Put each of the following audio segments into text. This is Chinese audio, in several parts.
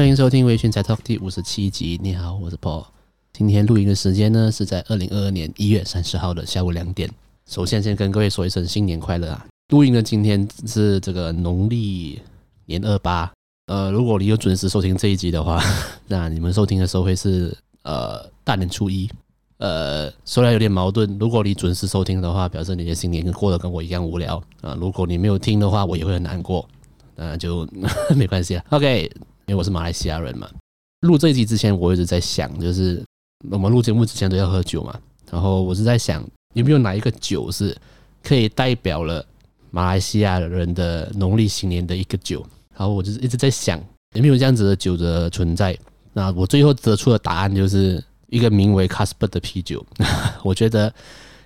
欢迎收听《微醺宅 Talk》第五十七集。你好，我是 Paul。今天录音的时间呢是在二零二二年一月三十号的下午两点。首先，先跟各位说一声新年快乐啊！录音的今天是这个农历年二八。呃，如果你有准时收听这一集的话，那你们收听的时候会是呃大年初一。呃，虽然有点矛盾，如果你准时收听的话，表示你的新年过得跟我一样无聊啊、如果你没有听的话，我也会很难过。那就 没关系啊。OK。因为我是马来西亚人嘛，录这一集之前，我一直在想，就是我们录节目之前都要喝酒嘛。然后我是在想，有没有哪一个酒是可以代表了马来西亚人的农历新年的一个酒？然后我就是一直在想，有没有这样子的酒的存在？那我最后得出的答案就是一个名为 Casper 的啤酒。我觉得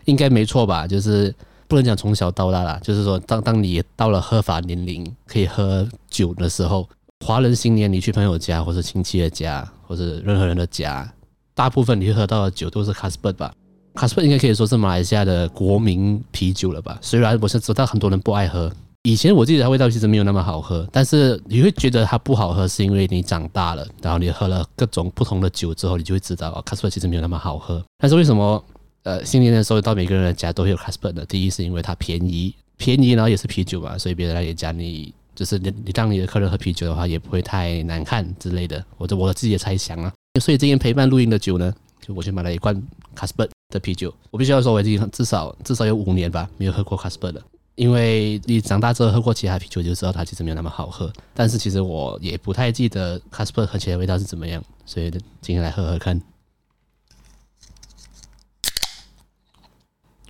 应该没错吧？就是不能讲从小到大啦，就是说当当你到了合法年龄可以喝酒的时候。华人新年，你去朋友家，或是亲戚的家，或是任何人的家，大部分你会喝到的酒都是 c a s p e r 吧 c a s p e r 应该可以说是马来西亚的国民啤酒了吧？虽然我是知道很多人不爱喝，以前我记得它味道其实没有那么好喝，但是你会觉得它不好喝，是因为你长大了，然后你喝了各种不同的酒之后，你就会知道哦 c a s p e r 其实没有那么好喝。但是为什么呃新年的时候到每个人的家都会有 c a s p e r 呢？第一是因为它便宜，便宜然后也是啤酒嘛，所以别人来你家你。就是你，你当你的客人喝啤酒的话，也不会太难看之类的。我这我自己的猜想啊。所以今天陪伴录音的酒呢，就我去买了一罐 c a s p e r 的啤酒。我必须要说，我已经至少至少有五年吧，没有喝过 c a s p e r 的。因为你长大之后喝过其他啤酒，就知道它其实没有那么好喝。但是其实我也不太记得 c a s p e r 喝起来味道是怎么样，所以今天来喝喝看。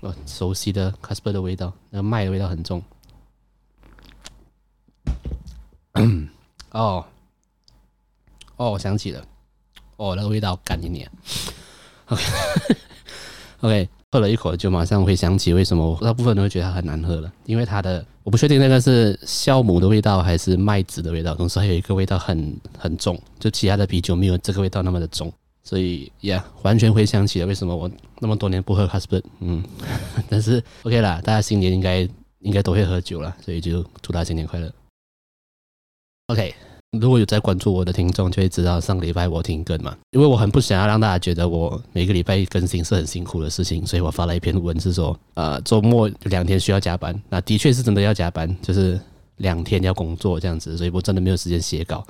哦，熟悉的 c a s p e r 的味道，那个麦的味道很重。嗯，哦，哦，我想起了，哦，那个味道干一点。OK，OK，喝了一口就马上会想起为什么大部分人会觉得它很难喝了，因为它的我不确定那个是酵母的味道还是麦子的味道，同时还有一个味道很很重，就其他的啤酒没有这个味道那么的重，所以呀完全回想起了为什么我那么多年不喝 Carlsberg。嗯，但是 OK 啦，大家新年应该应该都会喝酒了，所以就祝大家新年快乐。OK，如果有在关注我的听众就会知道，上个礼拜我停更嘛，因为我很不想要让大家觉得我每个礼拜更新是很辛苦的事情，所以我发了一篇文是说，呃，周末两天需要加班，那的确是真的要加班，就是两天要工作这样子，所以我真的没有时间写稿。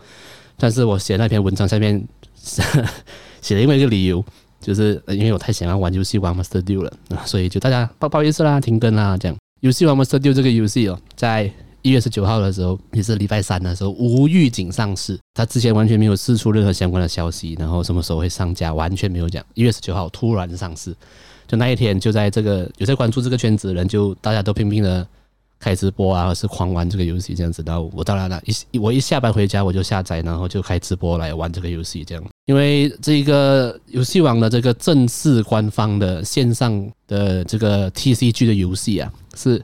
但是我写那篇文章下面 写了另外一个理由，就是因为我太想要玩游戏玩 Master Duel 了，所以就大家不好意思啦，停更啦，这样。游戏玩 Master Duel 这个游戏哦，在一月十九号的时候，也是礼拜三的时候，无预警上市。他之前完全没有释出任何相关的消息，然后什么时候会上架，完全没有讲。一月十九号突然上市，就那一天，就在这个有在关注这个圈子的人，就大家都拼命的开直播啊，或是狂玩这个游戏这样子。然后我当然了，一我一下班回家我就下载，然后就开直播来玩这个游戏这样。因为这一个游戏王的这个正式官方的线上的这个 TCG 的游戏啊，是。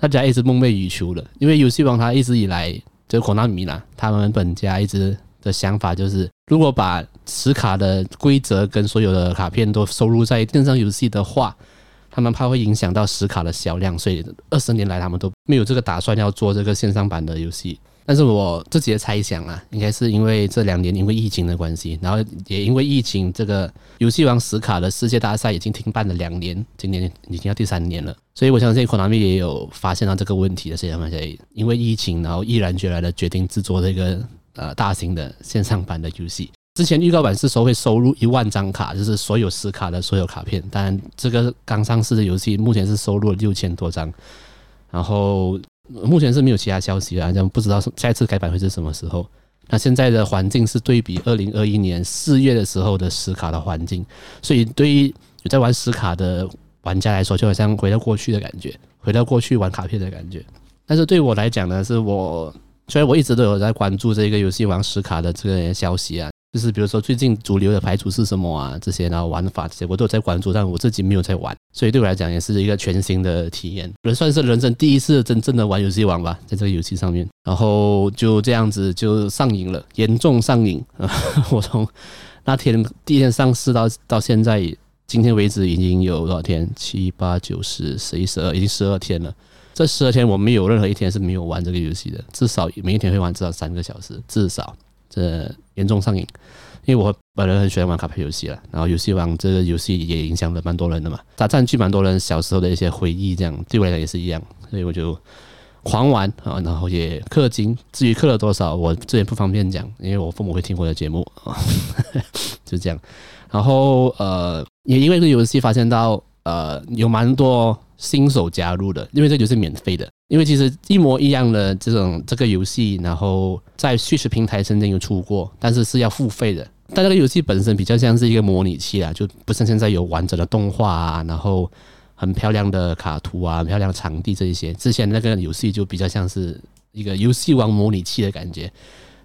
大家一直梦寐以求的，因为游戏王它一直以来就 Konami 啦，他们本家一直的想法就是，如果把实卡的规则跟所有的卡片都收入在线上游戏的话，他们怕会影响到实卡的销量，所以二十年来他们都没有这个打算要做这个线上版的游戏。但是我自己的猜想啊，应该是因为这两年因为疫情的关系，然后也因为疫情，这个游戏王死卡的世界大赛已经停办了两年，今年已经要第三年了，所以我相信 Konami 也有发现到这个问题的，所以他们才因为疫情，然后毅然决然的决定制作这个呃大型的线上版的游戏。之前预告版是说会收录一万张卡，就是所有实卡的所有卡片，但这个刚上市的游戏目前是收录了六千多张，然后。目前是没有其他消息啊，这样不知道下一次改版会是什么时候。那现在的环境是对比二零二一年四月的时候的实卡的环境，所以对于有在玩实卡的玩家来说，就好像回到过去的感觉，回到过去玩卡片的感觉。但是对我来讲呢，是我虽然我一直都有在关注这个游戏玩实卡的这个消息啊。就是比如说最近主流的排除是什么啊？这些然后玩法这些我都有在关注，但我自己没有在玩，所以对我来讲也是一个全新的体验，也算是人生第一次真正的玩游戏王吧，在这个游戏上面，然后就这样子就上瘾了，严重上瘾。我从那天第一天上市到到现在，今天为止已经有多少天？七八九十十一十二，已经十二天了。这十二天我没有任何一天是没有玩这个游戏的，至少每一天会玩至少三个小时，至少。这严重上瘾。因为我本人很喜欢玩卡牌游戏了，然后游戏王这个游戏也影响了蛮多人的嘛，它占据蛮多人小时候的一些回忆，这样对我来讲也是一样，所以我就狂玩啊，然后也氪金。至于氪了多少，我这也不方便讲，因为我父母会听我的节目啊，就这样。然后呃，也因为这个游戏发现到呃有蛮多新手加入的，因为这就是免费的。因为其实一模一样的这种这个游戏，然后在叙事平台曾经有出过，但是是要付费的。但这个游戏本身比较像是一个模拟器啊，就不像现在有完整的动画啊，然后很漂亮的卡图啊，很漂亮的场地这一些。之前那个游戏就比较像是一个游戏王模拟器的感觉，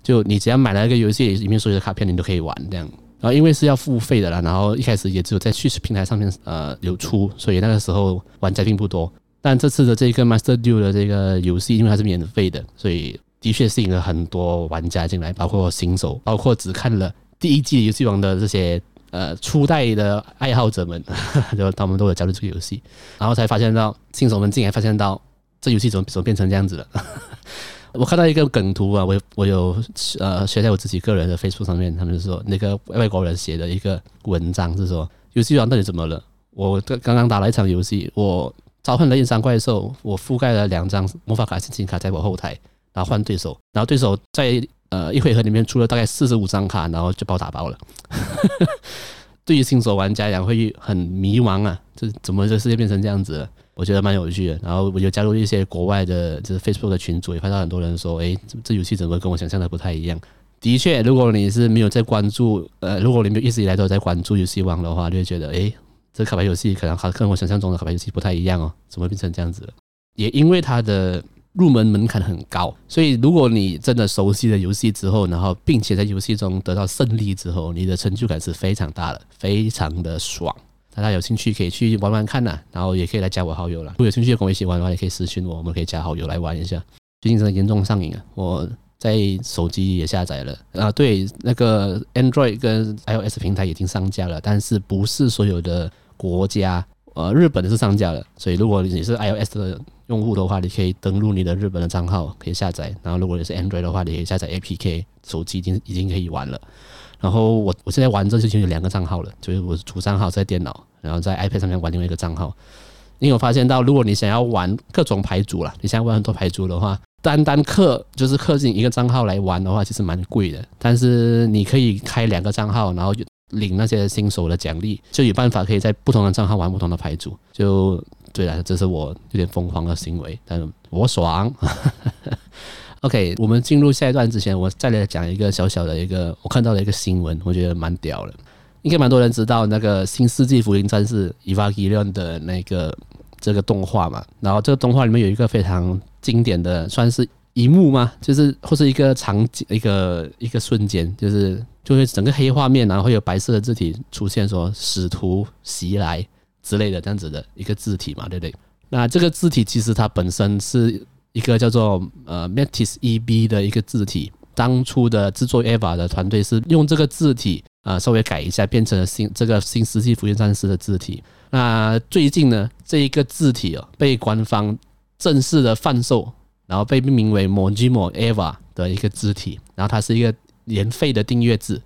就你只要买了一个游戏里面所有的卡片，你都可以玩这样。然后因为是要付费的啦，然后一开始也只有在 Switch 平台上面呃有出，所以那个时候玩家并不多。但这次的这个 Master Duel 的这个游戏，因为它是免费的，所以的确吸引了很多玩家进来，包括新手，包括只看了第一季游戏王的这些呃初代的爱好者们，就他们都有加入这个游戏，然后才发现到新手们竟然发现到这游戏怎么怎么变成这样子了。我看到一个梗图啊，我我有呃写在我自己个人的 Facebook 上面，他们就说那个外国人写的一个文章是说游戏王到底怎么了？我刚刚打了一场游戏，我。召唤了一张怪兽，我覆盖了两张魔法卡、陷阱卡在我后台，然后换对手，然后对手在呃一回合里面出了大概四十五张卡，然后就把我打爆了。对于新手玩家来讲会很迷茫啊，这怎么这世界变成这样子了？我觉得蛮有趣的。然后我就加入一些国外的，就是 Facebook 的群组，也看到很多人说，诶，这这游戏怎么跟我想象的不太一样？的确，如果你是没有在关注，呃，如果你们一直以来都在关注游戏王的话，就会觉得，诶。这卡牌游戏可能还跟我想象中的卡牌游戏不太一样哦，怎么变成这样子？也因为它的入门门槛很高，所以如果你真的熟悉了游戏之后，然后并且在游戏中得到胜利之后，你的成就感是非常大的，非常的爽。大家有兴趣可以去玩玩看呐，然后也可以来加我好友了。如果有兴趣跟我一起玩的话，也可以私信我，我们可以加好友来玩一下。最近真的严重上瘾啊，我。在手机也下载了啊，对，那个 Android 跟 iOS 平台已经上架了，但是不是所有的国家，呃，日本的是上架了，所以如果你是 iOS 的用户的话，你可以登录你的日本的账号可以下载，然后如果你是 Android 的话，你可以下载 APK，手机已经已经可以玩了。然后我我现在玩这事情有两个账号了，就是我主账号在电脑，然后在 iPad 上面玩另外一个账号。你有发现到，如果你想要玩各种牌组了，你想要玩很多牌组的话，单单氪就是氪进一个账号来玩的话，其实蛮贵的。但是你可以开两个账号，然后领那些新手的奖励，就有办法可以在不同的账号玩不同的牌组。就对了，这是我有点疯狂的行为，但是我爽。OK，我们进入下一段之前，我再来讲一个小小的一个我看到的一个新闻，我觉得蛮屌的。应该蛮多人知道那个《新世纪福音战士》Evangelion 的那个这个动画嘛，然后这个动画里面有一个非常经典的，算是一幕吗？就是或是一个场景，一个一个瞬间，就是就会整个黑画面，然后会有白色的字体出现，说“使徒袭来”之类的这样子的一个字体嘛，对不对？那这个字体其实它本身是一个叫做呃 Metis EB 的一个字体，当初的制作 EVA 的团队是用这个字体。啊，稍微改一下，变成了新这个新世纪福音战士的字体。那最近呢，这一个字体哦，被官方正式的贩售，然后被命名为 Mojimo EVA 的一个字体。然后它是一个年费的订阅制，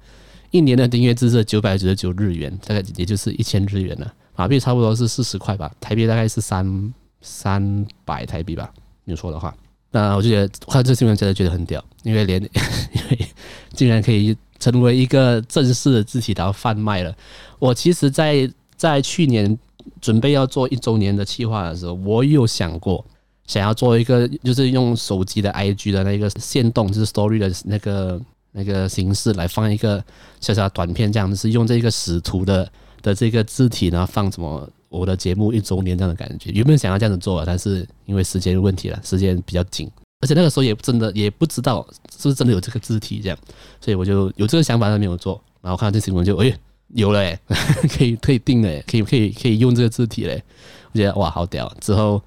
一年的订阅制是九百九十九日元，大概也就是一千日元了。马币差不多是四十块吧，台币大概是三三百台币吧，你说的话。那我就觉得看这新闻真的觉得很屌，因为连 因为竟然可以。成为一个正式的字体，然后贩卖了。我其实在，在去年准备要做一周年的企划的时候，我有想过想要做一个，就是用手机的 IG 的那个线动，就是 Story 的那个那个形式来放一个小小短片，这样子是用这个使徒的的这个字体，然后放什么我的节目一周年这样的感觉。原本想要这样子做，但是因为时间问题了，时间比较紧。而且那个时候也真的也不知道是不是真的有这个字体这样，所以我就有这个想法，但没有做。然后看到这新闻就哎有了哎，可以可以定了，可以可以可以用这个字体嘞。我觉得哇好屌！之后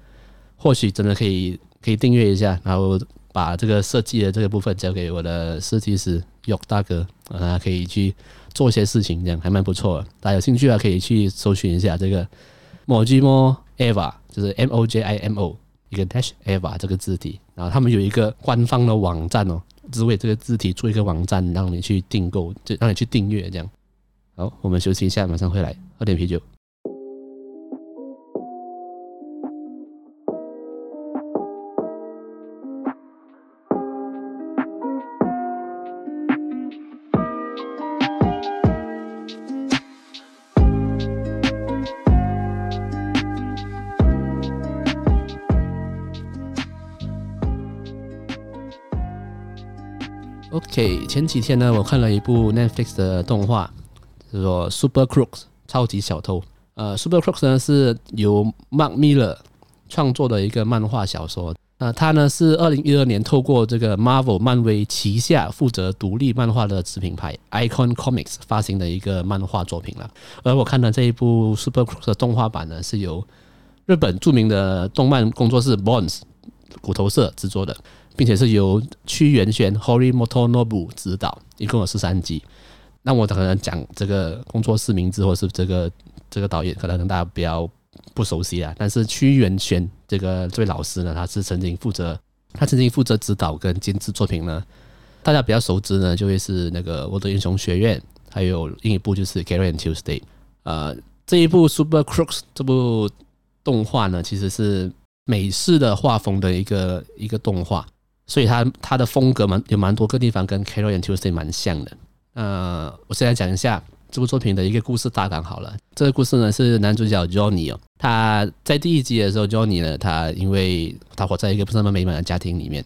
或许真的可以可以订阅一下，然后把这个设计的这个部分交给我的设计师 yok 大哥，让他可以去做些事情，这样还蛮不错的。大家有兴趣啊，可以去搜寻一下这个 Mojimo Eva，就是 M O J I M O。一个 dash eva 这个字体，然后他们有一个官方的网站哦，只为这个字体做一个网站，让你去订购，就让你去订阅这样。好，我们休息一下，马上回来喝点啤酒。OK，前几天呢，我看了一部 Netflix 的动画，叫做《Super Crooks》超级小偷。呃，《Super Crooks》呢是由 Mark Miller 创作的一个漫画小说。那它呢是二零一二年透过这个 Marvel 漫威旗下负责独立漫画的子品牌 Icon Comics 发行的一个漫画作品了。而我看的这一部《Super Crooks》的动画版呢，是由日本著名的动漫工作室 Bones 骨头社制作的。并且是由屈原轩 Horimoto Nobu 执导，一共有十三集。那我可能讲这个工作室名字，或是这个这个导演，可能跟大家比较不熟悉啊。但是屈原轩这个这位老师呢，他是曾经负责，他曾经负责指导跟监制作品呢。大家比较熟知呢，就会是那个《我的英雄学院》，还有另一部就是《Carol and Tuesday》。呃，这一部《Super Crooks》这部动画呢，其实是美式的画风的一个一个动画。所以它它的风格蛮有蛮多个地方跟《Carol and Tuesday》蛮像的。呃，我现在讲一下这部作品的一个故事大纲好了。这个故事呢是男主角 Johnny 哦，他在第一集的时候，Johnny 呢他因为他活在一个不是那么美满的家庭里面，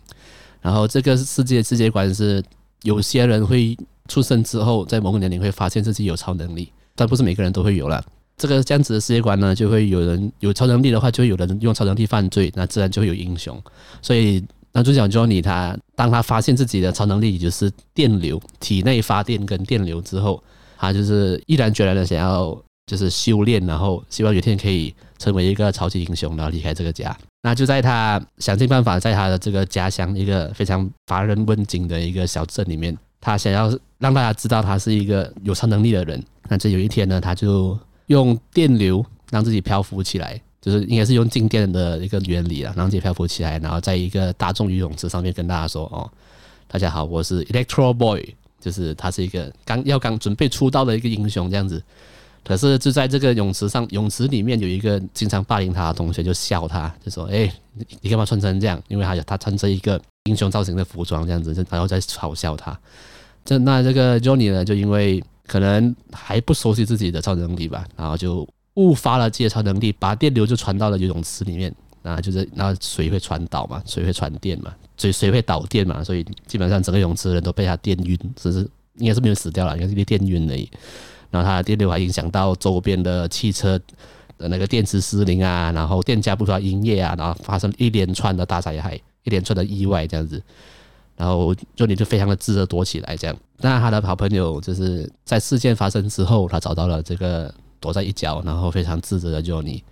然后这个世界世界观是有些人会出生之后在某个年龄会发现自己有超能力，但不是每个人都会有了。这个这样子的世界观呢，就会有人有超能力的话，就会有人用超能力犯罪，那自然就会有英雄。所以。男主角 Johnny，他当他发现自己的超能力就是电流，体内发电跟电流之后，他就是毅然决然的想要就是修炼，然后希望有一天可以成为一个超级英雄，然后离开这个家。那就在他想尽办法，在他的这个家乡一个非常乏人问津的一个小镇里面，他想要让大家知道他是一个有超能力的人。那这有一天呢，他就用电流让自己漂浮起来。就是应该是用静电的一个原理啊，让自己漂浮起来，然后在一个大众游泳池上面跟大家说：“哦，大家好，我是 Electro Boy。”就是他是一个刚要刚准备出道的一个英雄这样子。可是就在这个泳池上，泳池里面有一个经常霸凌他的同学，就笑他，就说：“哎，你干嘛穿成这样？因为他有他穿着一个英雄造型的服装这样子，然后在嘲笑他。这那这个 Johnny 呢，就因为可能还不熟悉自己的超能力吧，然后就。误发了介超能力，把电流就传到了游泳池里面，啊，就是那水会传导嘛，水会传电嘛，所以水会导电嘛，所以基本上整个泳池的人都被他电晕，只是应该是没有死掉了，应该是被电晕而已。然后他的电流还影响到周边的汽车的那个电池失灵啊，然后店家不断营业啊，然后发生一连串的大灾害，一连串的意外这样子。然后就你就非常的自责躲起来这样。那他的好朋友就是在事件发生之后，他找到了这个。躲在一角，然后非常自责的 Johnny。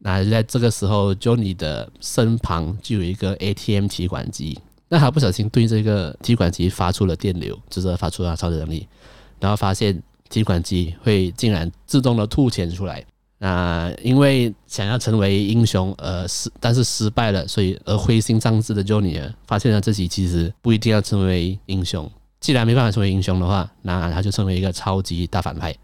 那在这个时候，Johnny 的身旁就有一个 ATM 提款机。那他不小心对这个提款机发出了电流，就是发出了超能力，然后发现提款机会竟然自动的吐钱出来。那因为想要成为英雄而失，但是失败了，所以而灰心丧志的 Johnny 发现了自己其实不一定要成为英雄。既然没办法成为英雄的话，那他就成为一个超级大反派。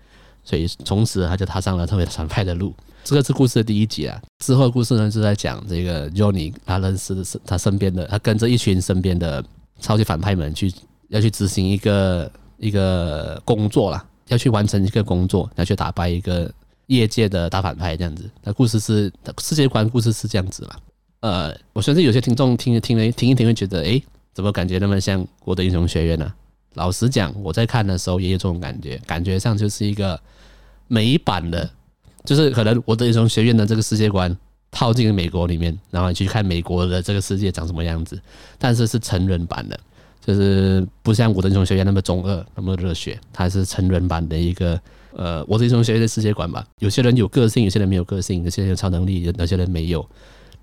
所以从此他就踏上了成为反派的路。这个是故事的第一集啊。之后的故事呢，就在讲这个 Johnny 他认识的他身边的，他跟着一群身边的超级反派们去要去执行一个一个工作啦，要去完成一个工作，要去打败一个业界的大反派这样子。那故事是世界观，故事是这样子嘛？呃，我相信有些听众听听了听一听会觉得，诶，怎么感觉那么像我的英雄学院呢？老实讲，我在看的时候也有这种感觉，感觉上就是一个。美版的，就是可能我的英雄学院的这个世界观套进美国里面，然后你去看美国的这个世界长什么样子，但是是成人版的，就是不像我的英雄学院那么中二，那么热血，它是成人版的一个呃，我的英雄学的世界观吧。有些人有个性，有些人没有个性，有些人有超能力，有些人没有，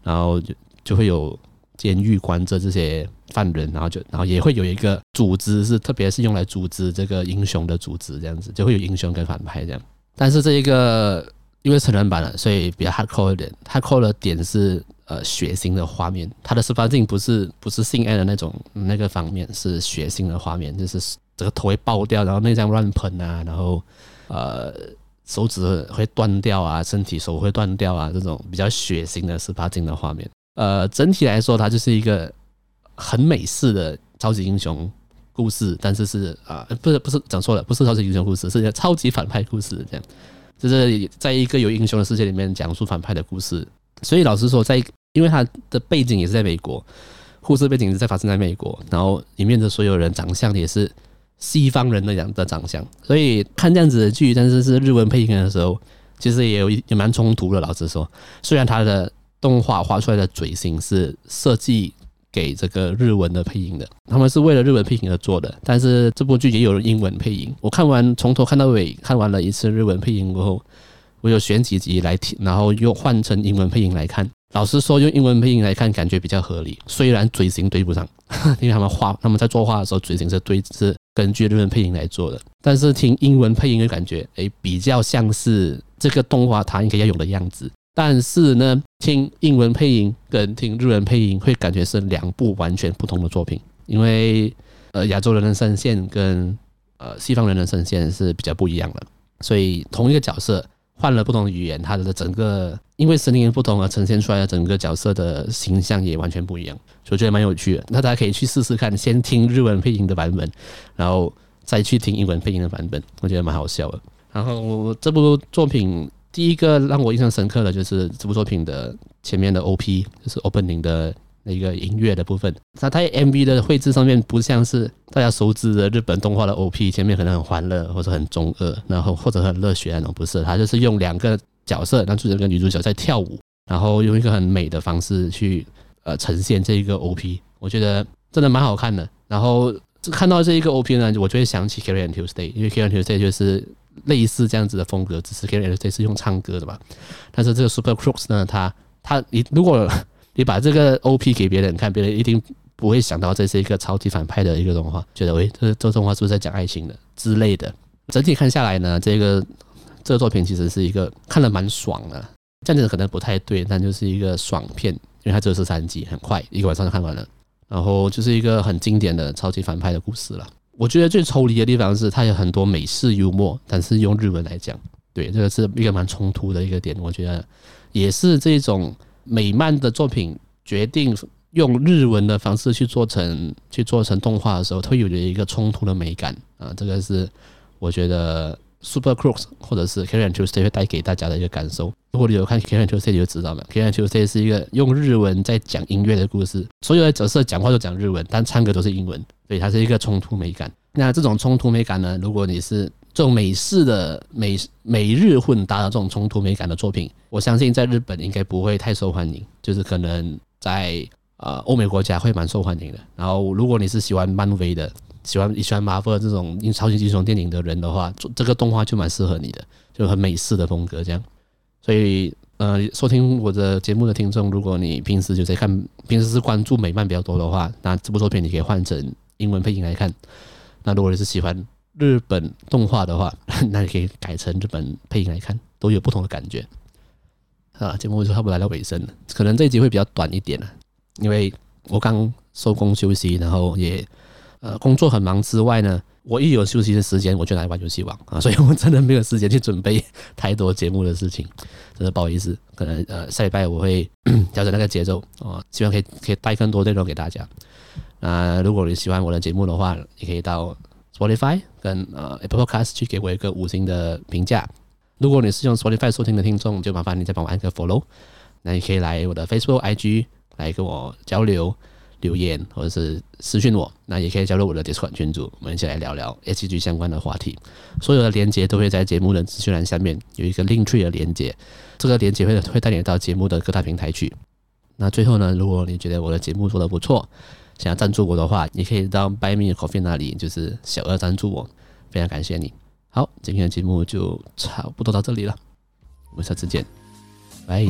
然后就就会有监狱关着这些犯人，然后就然后也会有一个组织，是特别是用来组织这个英雄的组织，这样子就会有英雄跟反派这样。但是这一个因为成人版了，所以比较 hardcore 一点。hardcore 的点是呃血腥的画面，它的十八禁不是不是性爱的那种那个方面，是血腥的画面，就是这个头会爆掉，然后内脏乱喷啊，然后呃手指会断掉啊，身体手会断掉啊，这种比较血腥的十八禁的画面。呃，整体来说，它就是一个很美式的超级英雄故事，但是是啊、不是不是讲错了，不是超级英雄故事，是一个超级反派故事这样。就是在一个有英雄的世界里面讲述反派的故事，所以老实说，在因为他的背景也是在美国，故事背景是在发生在美国，然后里面的所有人长相也是西方人的样的长相，所以看这样子的剧，但是是日文配音的时候，其实也有也蛮冲突的。老实说，虽然他的动画画出来的嘴型是设计。给这个日文的配音的，他们是为了日文配音而做的。但是这部剧也有英文配音。我看完从头看到尾，看完了一次日文配音过后，我有选几集来听，然后又换成英文配音来看。老实说，用英文配音来看，感觉比较合理。虽然嘴型对不上，因为他们画他们在作画的时候嘴型是对是根据日文配音来做的，但是听英文配音的感觉，哎，比较像是这个动画它应该要有的样子。但是呢，听英文配音跟听日文配音会感觉是两部完全不同的作品，因为呃亚洲人的声线跟呃西方人的声线是比较不一样的，所以同一个角色换了不同的语言，它的整个因为声音不同而呈现出来的整个角色的形象也完全不一样，所以觉得蛮有趣的。那大家可以去试试看，先听日文配音的版本，然后再去听英文配音的版本，我觉得蛮好笑的。然后这部作品。第一个让我印象深刻的就是这部作品的前面的 OP，就是 opening 的那个音乐的部分。那它 MV 的绘制上面不像是大家熟知的日本动画的 OP，前面可能很欢乐或者很中二，然后或者很热血那种，不是。它就是用两个角色，男主角跟女主角在跳舞，然后用一个很美的方式去呃呈现这一个 OP，我觉得真的蛮好看的。然后看到这一个 OP 呢，我就会想起 Carry On Tuesday，因为 Carry On Tuesday 就是。类似这样子的风格，只是 Korean Tuesday 是用唱歌的嘛。但是这个 Super Crooks 呢，他他你如果你把这个 OP 给别人看，别人一定不会想到这是一个超级反派的一个动画，觉得喂，这这动画是不是在讲爱情的之类的。整体看下来呢，这个这个作品其实是一个看了蛮爽的，这样子可能不太对，但就是一个爽片，因为它只有十三集，很快一个晚上就看完了，然后就是一个很经典的超级反派的故事了。我觉得最抽离的地方是，它有很多美式幽默，但是用日文来讲，对，这个是一个蛮冲突的一个点。我觉得也是这种美漫的作品决定用日文的方式去做成去做成动画的时候，它会有一个冲突的美感啊。这个是我觉得 Super Crooks 或者是 Carry On Tuesday 会带给大家的一个感受。如果你有看 Carry On Tuesday，你就知道了。Carry On Tuesday 是一个用日文在讲音乐的故事，所有的角色讲话都讲日文，但唱歌都是英文。所以它是一个冲突美感。那这种冲突美感呢？如果你是这种美式的美美日混搭的这种冲突美感的作品，我相信在日本应该不会太受欢迎，就是可能在呃欧美国家会蛮受欢迎的。然后如果你是喜欢漫威的，喜欢你喜欢 Marvel 这种超级英雄电影的人的话，这个动画就蛮适合你的，就很美式的风格这样。所以呃，收听我的节目的听众，如果你平时就在看，平时是关注美漫比较多的话，那这部作品你可以换成。英文配音来看，那如果你是喜欢日本动画的话，那你可以改成日本配音来看，都有不同的感觉。啊，节目就差不多来到尾声了，可能这一集会比较短一点了，因为我刚收工休息，然后也呃工作很忙之外呢，我一有休息的时间，我就来玩游戏王啊，所以我真的没有时间去准备太多节目的事情，真的不好意思。可能呃下礼拜我会 调整那个节奏啊，希望可以可以带更多内容给大家。那如果你喜欢我的节目的话，你可以到 Spotify 跟呃 Apple Podcast 去给我一个五星的评价。如果你是用 Spotify 收听的听众，就麻烦你再帮我按个 Follow。那你可以来我的 Facebook、IG 来跟我交流、留言或者是私讯我。那也可以加入我的 Discord 群组，我们一起来聊聊 ACG 相关的话题。所有的连接都会在节目的资讯栏下面有一个 Linktree 的连接，这个连接会会带你到节目的各大平台去。那最后呢，如果你觉得我的节目做得不错，想要赞助我的话，你可以到 Buy Me Coffee 那里，就是小额赞助我，非常感谢你。好，今天的节目就差不多到这里了，我们下次见，拜。